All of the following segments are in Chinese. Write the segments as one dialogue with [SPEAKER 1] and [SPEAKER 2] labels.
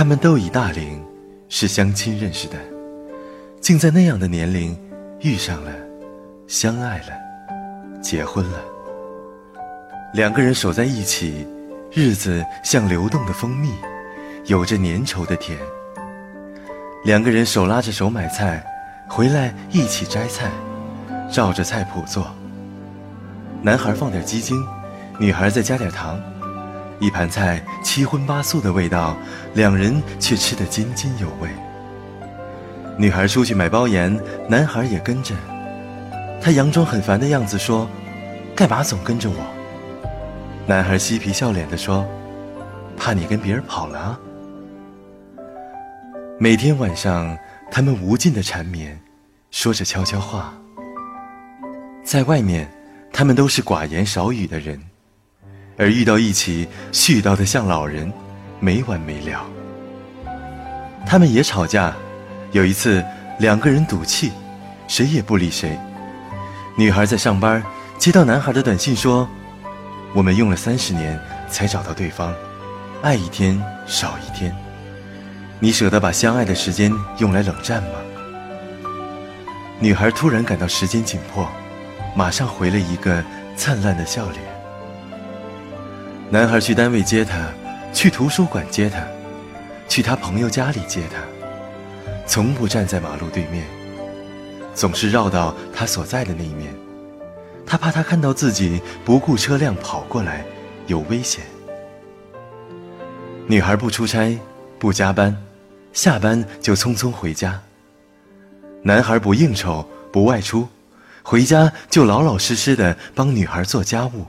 [SPEAKER 1] 他们都已大龄，是相亲认识的，竟在那样的年龄遇上了，相爱了，结婚了。两个人守在一起，日子像流动的蜂蜜，有着粘稠的甜。两个人手拉着手买菜，回来一起摘菜，照着菜谱做。男孩放点鸡精，女孩再加点糖。一盘菜七荤八素的味道，两人却吃得津津有味。女孩出去买包盐，男孩也跟着。他佯装很烦的样子说：“干嘛总跟着我？”男孩嬉皮笑脸地说：“怕你跟别人跑了。”每天晚上，他们无尽的缠绵，说着悄悄话。在外面，他们都是寡言少语的人。而遇到一起，絮叨的像老人，没完没了。他们也吵架，有一次两个人赌气，谁也不理谁。女孩在上班，接到男孩的短信说：“我们用了三十年才找到对方，爱一天少一天，你舍得把相爱的时间用来冷战吗？”女孩突然感到时间紧迫，马上回了一个灿烂的笑脸。男孩去单位接她，去图书馆接她，去他朋友家里接她，从不站在马路对面，总是绕到他所在的那一面。他怕他看到自己不顾车辆跑过来，有危险。女孩不出差，不加班，下班就匆匆回家。男孩不应酬，不外出，回家就老老实实的帮女孩做家务。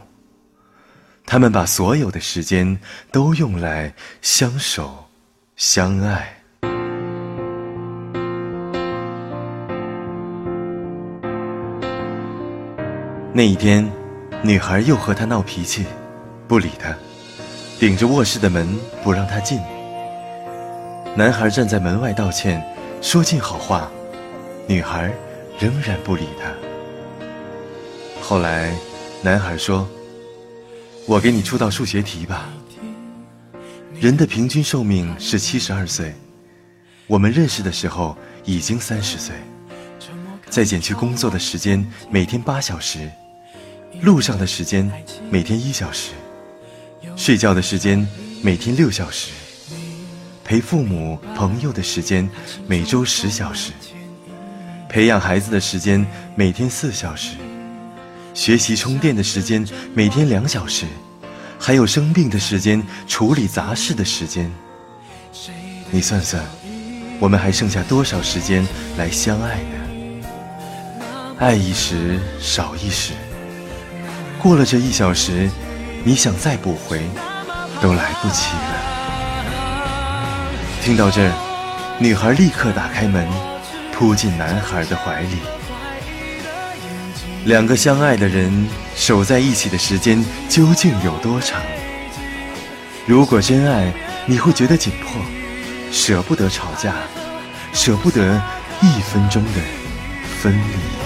[SPEAKER 1] 他们把所有的时间都用来相守、相爱。那一天，女孩又和他闹脾气，不理他，顶着卧室的门不让他进。男孩站在门外道歉，说尽好话，女孩仍然不理他。后来，男孩说。我给你出道数学题吧。人的平均寿命是七十二岁，我们认识的时候已经三十岁。再减去工作的时间，每天八小时；路上的时间，每天一小时；睡觉的时间，每天六小时；陪父母朋友的时间，每周十小时；培养孩子的时间，每天四小时。学习充电的时间每天两小时，还有生病的时间、处理杂事的时间。你算算，我们还剩下多少时间来相爱呢？爱一时少一时，过了这一小时，你想再补回，都来不及了。听到这儿，女孩立刻打开门，扑进男孩的怀里。两个相爱的人守在一起的时间究竟有多长？如果真爱，你会觉得紧迫，舍不得吵架，舍不得一分钟的分离。